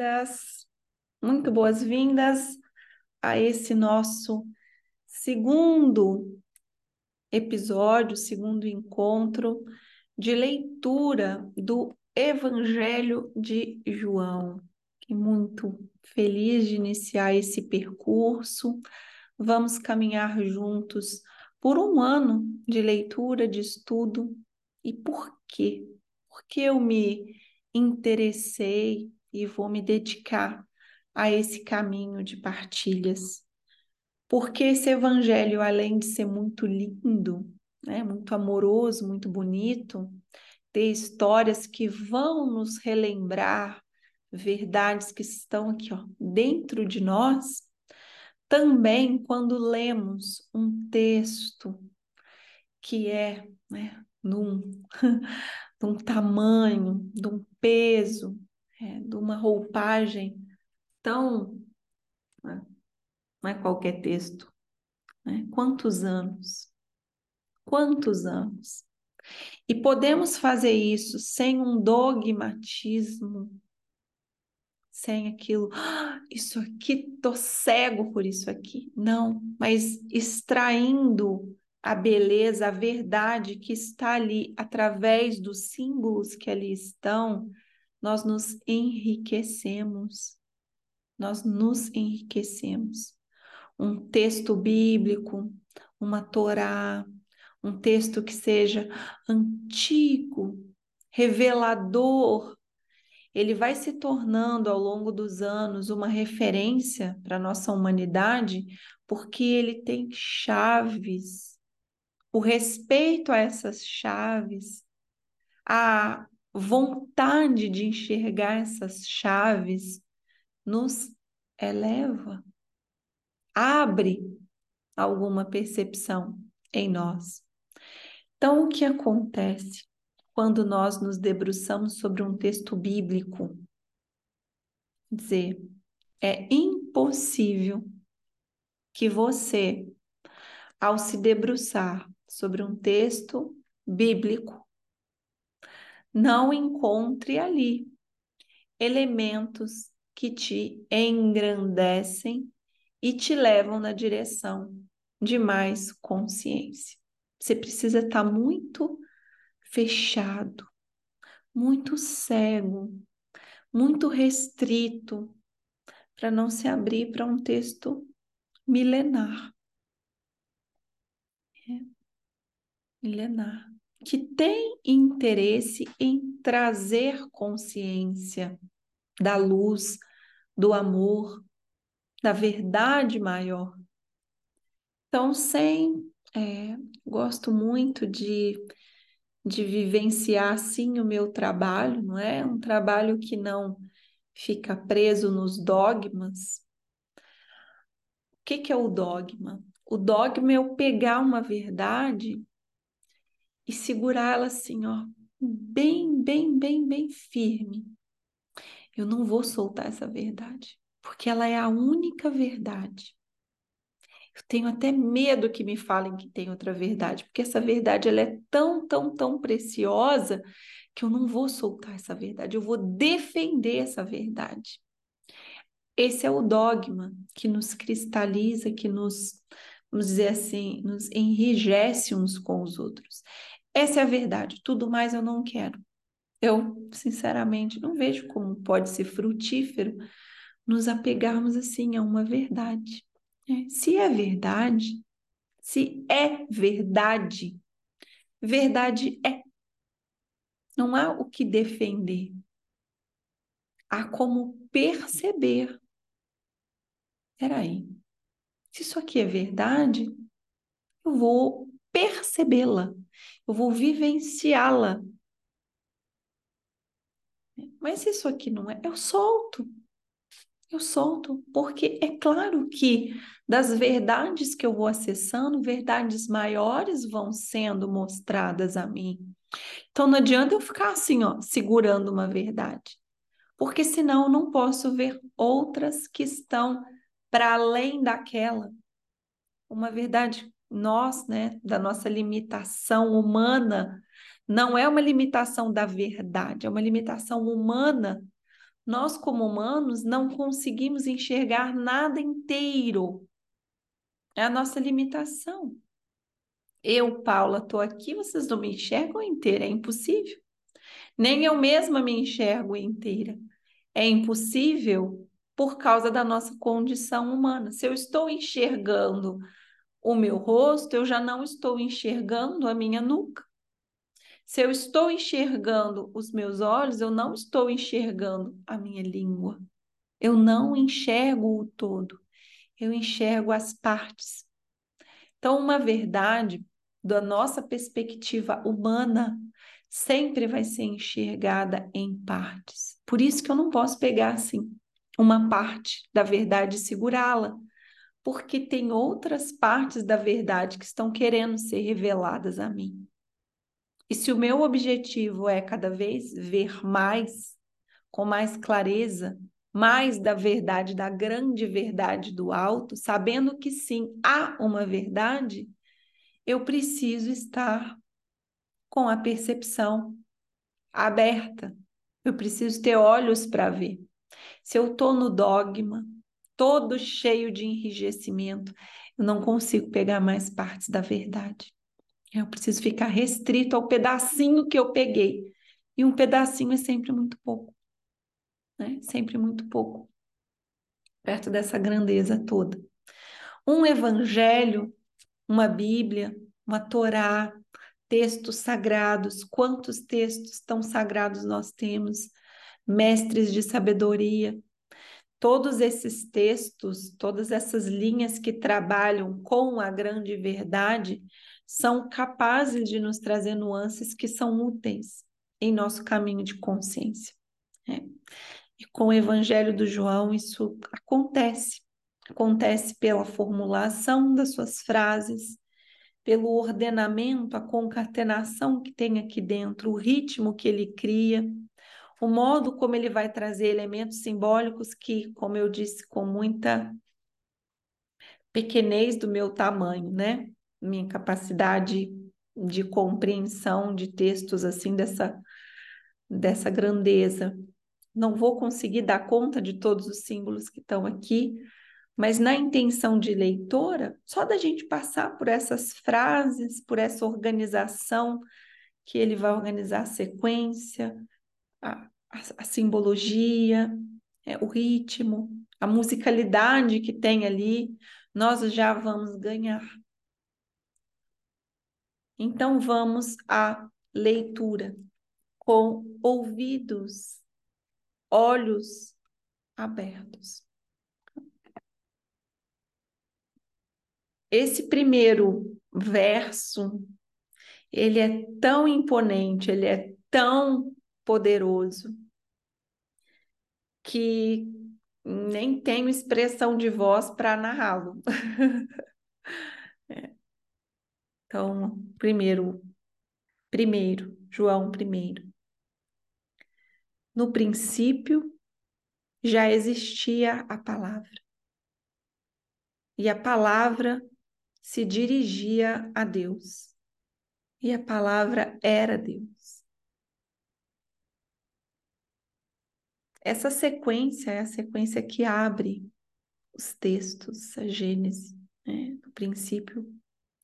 boas-vindas, muito boas-vindas a esse nosso segundo episódio, segundo encontro de leitura do Evangelho de João. Fiquei muito feliz de iniciar esse percurso. Vamos caminhar juntos por um ano de leitura, de estudo. E por quê? Porque eu me interessei e vou me dedicar a esse caminho de partilhas. Porque esse evangelho, além de ser muito lindo, né, muito amoroso, muito bonito, ter histórias que vão nos relembrar verdades que estão aqui ó, dentro de nós, também quando lemos um texto que é né, num, de um tamanho, de um peso, é, de uma roupagem tão. Né, não é qualquer texto. Né? Quantos anos? Quantos anos? E podemos fazer isso sem um dogmatismo, sem aquilo, ah, isso aqui, tô cego por isso aqui. Não, mas extraindo a beleza, a verdade que está ali através dos símbolos que ali estão, nós nos enriquecemos. Nós nos enriquecemos. Um texto bíblico, uma Torá, um texto que seja antigo, revelador, ele vai se tornando ao longo dos anos uma referência para a nossa humanidade, porque ele tem chaves o respeito a essas chaves, a vontade de enxergar essas chaves nos eleva, abre alguma percepção em nós. Então, o que acontece quando nós nos debruçamos sobre um texto bíblico? Dizer, é impossível que você, ao se debruçar sobre um texto bíblico, não encontre ali elementos que te engrandecem e te levam na direção de mais consciência. Você precisa estar muito fechado, muito cego, muito restrito para não se abrir para um texto milenar. É milenar, que tem interesse em trazer consciência da luz, do amor, da verdade maior. Então, sem. É, gosto muito de, de vivenciar assim o meu trabalho, não é? Um trabalho que não fica preso nos dogmas. O que, que é o dogma? O dogma é eu pegar uma verdade e segurar ela assim, ó, bem, bem, bem, bem firme. Eu não vou soltar essa verdade, porque ela é a única verdade. Eu tenho até medo que me falem que tem outra verdade, porque essa verdade ela é tão, tão, tão preciosa que eu não vou soltar essa verdade, eu vou defender essa verdade. Esse é o dogma que nos cristaliza, que nos, vamos dizer assim, nos enrijece uns com os outros. Essa é a verdade, tudo mais eu não quero. Eu, sinceramente, não vejo como pode ser frutífero nos apegarmos assim a uma verdade. É, se é verdade, se é verdade, verdade é. Não há o que defender. Há como perceber. Peraí, se isso aqui é verdade, eu vou percebê-la, eu vou vivenciá-la. Mas isso aqui não é, eu solto. Eu solto, porque é claro que das verdades que eu vou acessando, verdades maiores vão sendo mostradas a mim. Então não adianta eu ficar assim, ó, segurando uma verdade, porque senão eu não posso ver outras que estão para além daquela. Uma verdade nós, né, da nossa limitação humana, não é uma limitação da verdade, é uma limitação humana, Nós, como humanos, não conseguimos enxergar nada inteiro. É a nossa limitação. Eu, Paula, estou aqui, vocês não me enxergam inteira, é impossível. Nem eu mesma me enxergo inteira. É impossível por causa da nossa condição humana. Se eu estou enxergando o meu rosto, eu já não estou enxergando a minha nuca. Se eu estou enxergando os meus olhos, eu não estou enxergando a minha língua. Eu não enxergo o todo. Eu enxergo as partes. Então, uma verdade da nossa perspectiva humana sempre vai ser enxergada em partes. Por isso que eu não posso pegar assim uma parte da verdade e segurá-la, porque tem outras partes da verdade que estão querendo ser reveladas a mim. E se o meu objetivo é cada vez ver mais, com mais clareza, mais da verdade, da grande verdade do alto, sabendo que sim, há uma verdade, eu preciso estar com a percepção aberta. Eu preciso ter olhos para ver. Se eu estou no dogma, todo cheio de enrijecimento, eu não consigo pegar mais partes da verdade. Eu preciso ficar restrito ao pedacinho que eu peguei. E um pedacinho é sempre muito pouco. Né? Sempre muito pouco. Perto dessa grandeza toda. Um evangelho, uma Bíblia, uma Torá, textos sagrados, quantos textos tão sagrados nós temos, mestres de sabedoria. Todos esses textos, todas essas linhas que trabalham com a grande verdade, são capazes de nos trazer nuances que são úteis em nosso caminho de consciência. Né? E com o Evangelho do João, isso acontece. Acontece pela formulação das suas frases, pelo ordenamento, a concatenação que tem aqui dentro, o ritmo que ele cria, o modo como ele vai trazer elementos simbólicos que, como eu disse, com muita pequenez do meu tamanho, né? Minha capacidade de compreensão de textos assim dessa dessa grandeza. Não vou conseguir dar conta de todos os símbolos que estão aqui, mas na intenção de leitora, só da gente passar por essas frases, por essa organização, que ele vai organizar a sequência, a, a, a simbologia, é, o ritmo, a musicalidade que tem ali, nós já vamos ganhar. Então vamos à leitura com ouvidos, olhos abertos. esse primeiro verso, ele é tão imponente, ele é tão poderoso, que nem tenho expressão de voz para narrá-lo. é. Então, primeiro, primeiro, João primeiro. No princípio já existia a palavra. E a palavra se dirigia a Deus. E a palavra era Deus. Essa sequência é a sequência que abre os textos, a Gênesis. Né? No princípio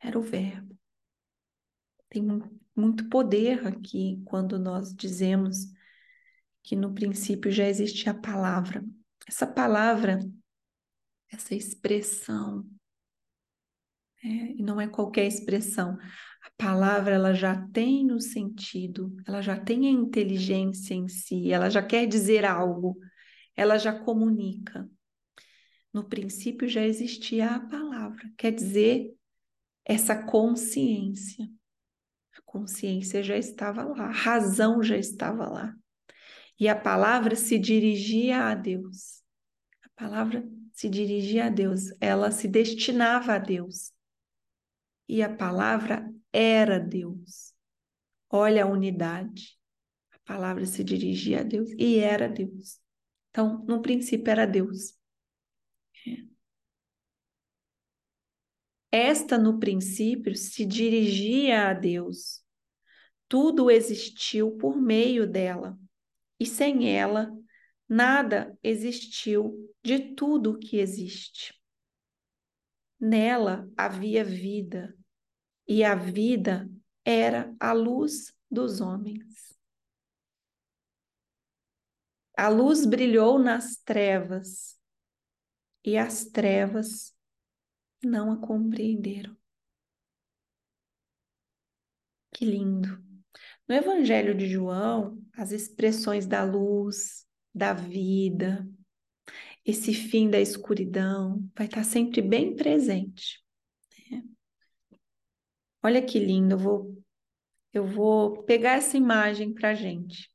era o Verbo. Tem muito poder aqui quando nós dizemos que no princípio já existia a palavra. Essa palavra, essa expressão, é, e não é qualquer expressão. A palavra ela já tem o sentido, ela já tem a inteligência em si, ela já quer dizer algo, ela já comunica. No princípio já existia a palavra, quer dizer, essa consciência. A consciência já estava lá, a razão já estava lá. E a palavra se dirigia a Deus. A palavra se dirigia a Deus, ela se destinava a Deus e a palavra era Deus. Olha a unidade. A palavra se dirigia a Deus e era Deus. Então, no princípio era Deus. É. Esta, no princípio, se dirigia a Deus. Tudo existiu por meio dela, e sem ela, nada existiu de tudo que existe. Nela havia vida, e a vida era a luz dos homens. A luz brilhou nas trevas, e as trevas não a compreenderam. Que lindo! No Evangelho de João, as expressões da luz, da vida, esse fim da escuridão vai estar sempre bem presente. Olha que lindo, eu vou, eu vou pegar essa imagem para gente.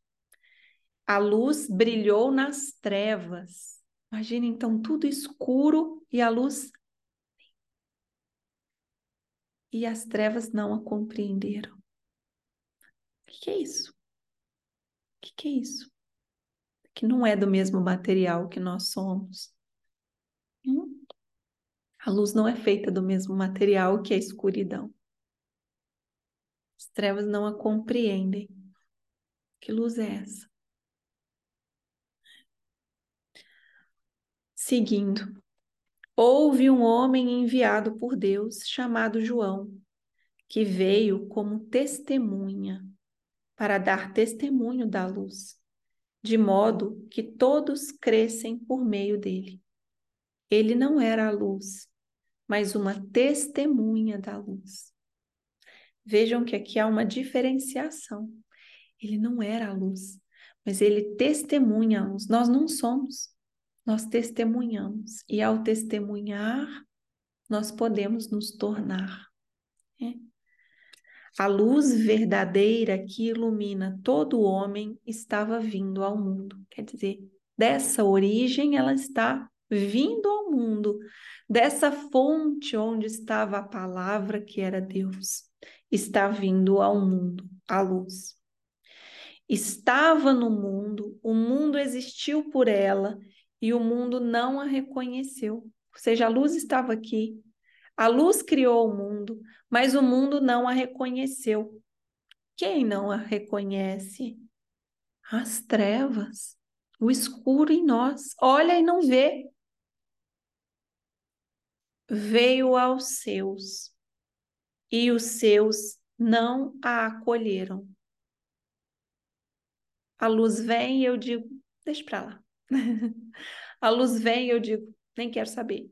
A luz brilhou nas trevas. Imagina então tudo escuro e a luz. E as trevas não a compreenderam. O que, que é isso? O que, que é isso? Que não é do mesmo material que nós somos. Hum? A luz não é feita do mesmo material que a escuridão. As trevas não a compreendem. Que luz é essa? Seguindo, houve um homem enviado por Deus chamado João, que veio como testemunha para dar testemunho da luz, de modo que todos crescem por meio dele. Ele não era a luz, mas uma testemunha da luz. Vejam que aqui há uma diferenciação. Ele não era a luz, mas ele testemunha a luz. Nós não somos nós testemunhamos. E ao testemunhar, nós podemos nos tornar. Né? A luz verdadeira que ilumina todo homem estava vindo ao mundo. Quer dizer, dessa origem ela está vindo ao mundo, dessa fonte onde estava a palavra que era Deus, está vindo ao mundo, a luz. Estava no mundo, o mundo existiu por ela e o mundo não a reconheceu. Ou seja, a luz estava aqui. A luz criou o mundo, mas o mundo não a reconheceu. Quem não a reconhece? As trevas, o escuro em nós. Olha e não vê. Veio aos seus, e os seus não a acolheram. A luz vem e eu digo: deixa para lá. A luz vem e eu digo, nem quero saber.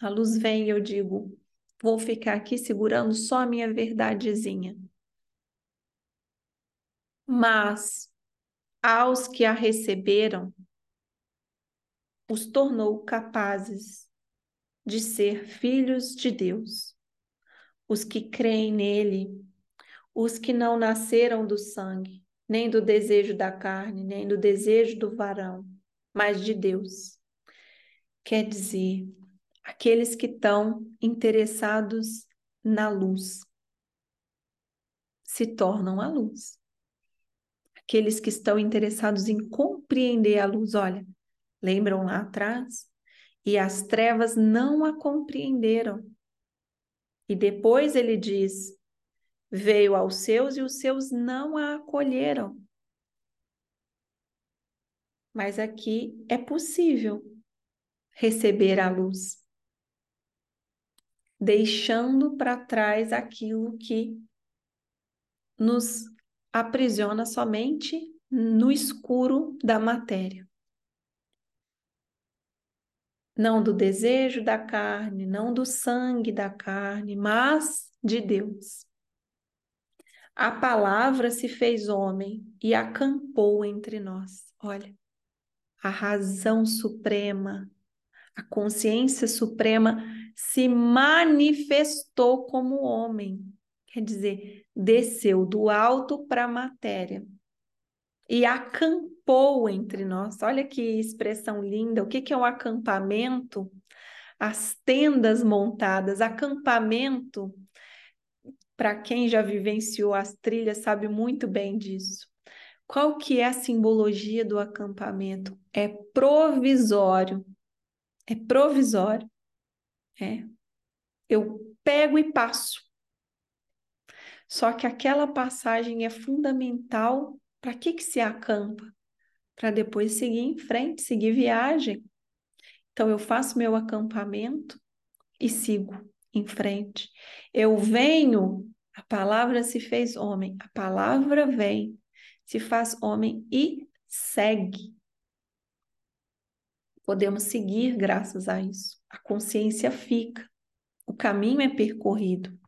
A luz vem e eu digo, vou ficar aqui segurando só a minha verdadezinha. Mas aos que a receberam, os tornou capazes de ser filhos de Deus. Os que creem nele, os que não nasceram do sangue, nem do desejo da carne, nem do desejo do varão, mas de Deus. Quer dizer, aqueles que estão interessados na luz se tornam a luz. Aqueles que estão interessados em compreender a luz, olha, lembram lá atrás? E as trevas não a compreenderam. E depois ele diz: veio aos seus e os seus não a acolheram. Mas aqui é possível receber a luz, deixando para trás aquilo que nos aprisiona somente no escuro da matéria. Não do desejo da carne, não do sangue da carne, mas de Deus. A palavra se fez homem e acampou entre nós. Olha, a razão suprema, a consciência suprema se manifestou como homem. Quer dizer, desceu do alto para a matéria e acampou entre nós. Olha que expressão linda. O que, que é um acampamento? As tendas montadas. Acampamento, para quem já vivenciou as trilhas, sabe muito bem disso. Qual que é a simbologia do acampamento? É provisório. É provisório. É. Eu pego e passo. Só que aquela passagem é fundamental. Para que que se acampa? para depois seguir em frente, seguir viagem. Então eu faço meu acampamento e sigo em frente. Eu venho, a palavra se fez homem, a palavra vem, se faz homem e segue. Podemos seguir graças a isso. A consciência fica, o caminho é percorrido.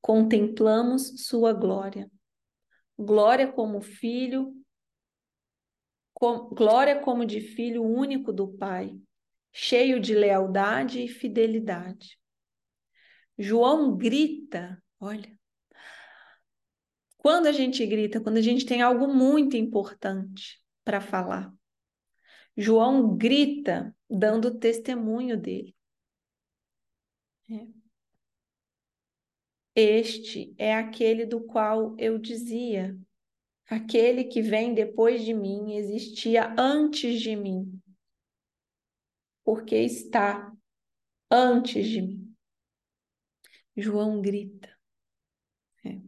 Contemplamos sua glória. Glória como filho, com, glória como de filho único do Pai, cheio de lealdade e fidelidade. João grita, olha. Quando a gente grita, quando a gente tem algo muito importante para falar. João grita dando testemunho dele. É. Este é aquele do qual eu dizia: aquele que vem depois de mim existia antes de mim, porque está antes de mim. João grita. É.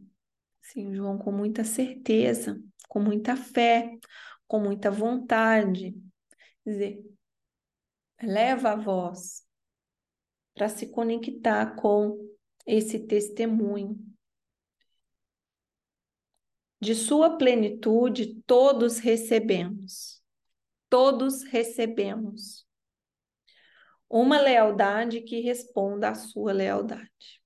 Sim, João com muita certeza, com muita fé, com muita vontade. Dizer, leva a voz para se conectar com esse testemunho. De sua plenitude, todos recebemos. Todos recebemos uma lealdade que responda à sua lealdade.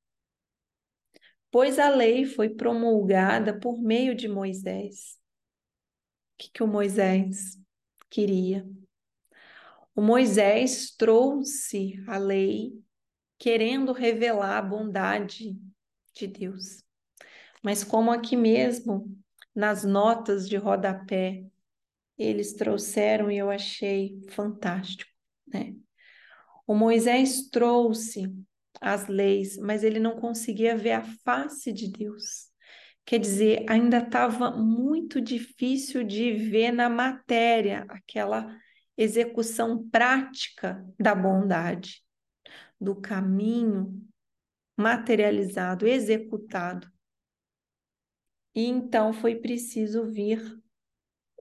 Pois a lei foi promulgada por meio de Moisés. O que, que o Moisés queria? O Moisés trouxe a lei querendo revelar a bondade de Deus. Mas como aqui mesmo, nas notas de rodapé, eles trouxeram e eu achei fantástico, né? O Moisés trouxe as leis, mas ele não conseguia ver a face de Deus. Quer dizer, ainda estava muito difícil de ver na matéria aquela execução prática da bondade do caminho materializado, executado. E então foi preciso vir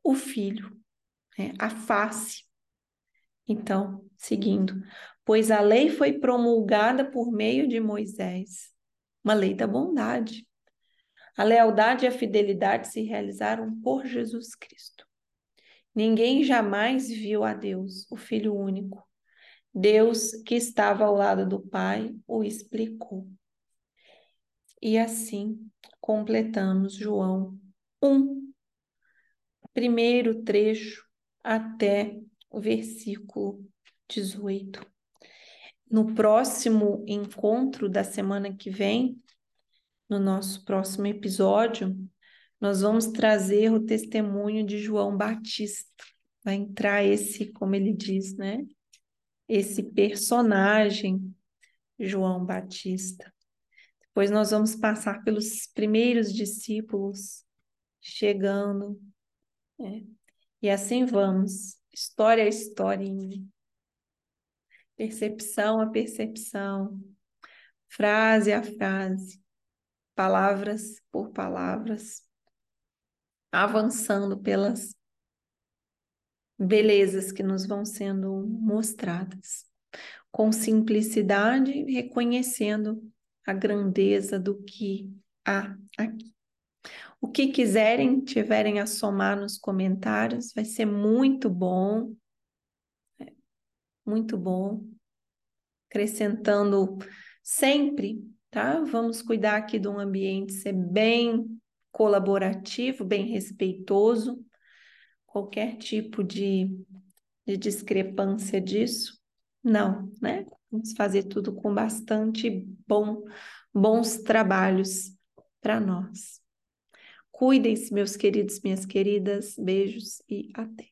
o filho, né? a face. Então, seguindo, pois a lei foi promulgada por meio de Moisés, uma lei da bondade. A lealdade e a fidelidade se realizaram por Jesus Cristo. Ninguém jamais viu a Deus, o Filho único, Deus, que estava ao lado do Pai, o explicou. E assim completamos João 1, primeiro trecho até o versículo 18. No próximo encontro da semana que vem, no nosso próximo episódio, nós vamos trazer o testemunho de João Batista. Vai entrar esse, como ele diz, né? Esse personagem, João Batista. Depois nós vamos passar pelos primeiros discípulos chegando, né? e assim vamos, história a historinha, percepção a percepção, frase a frase, palavras por palavras, avançando pelas belezas que nos vão sendo mostradas, com simplicidade, reconhecendo a grandeza do que há aqui. O que quiserem, tiverem a somar nos comentários, vai ser muito bom. É, muito bom. Acrescentando sempre, tá? Vamos cuidar aqui de um ambiente ser bem colaborativo, bem respeitoso, qualquer tipo de, de discrepância disso? Não, né? Vamos fazer tudo com bastante bom, bons trabalhos para nós. Cuidem-se, meus queridos, minhas queridas. Beijos e até.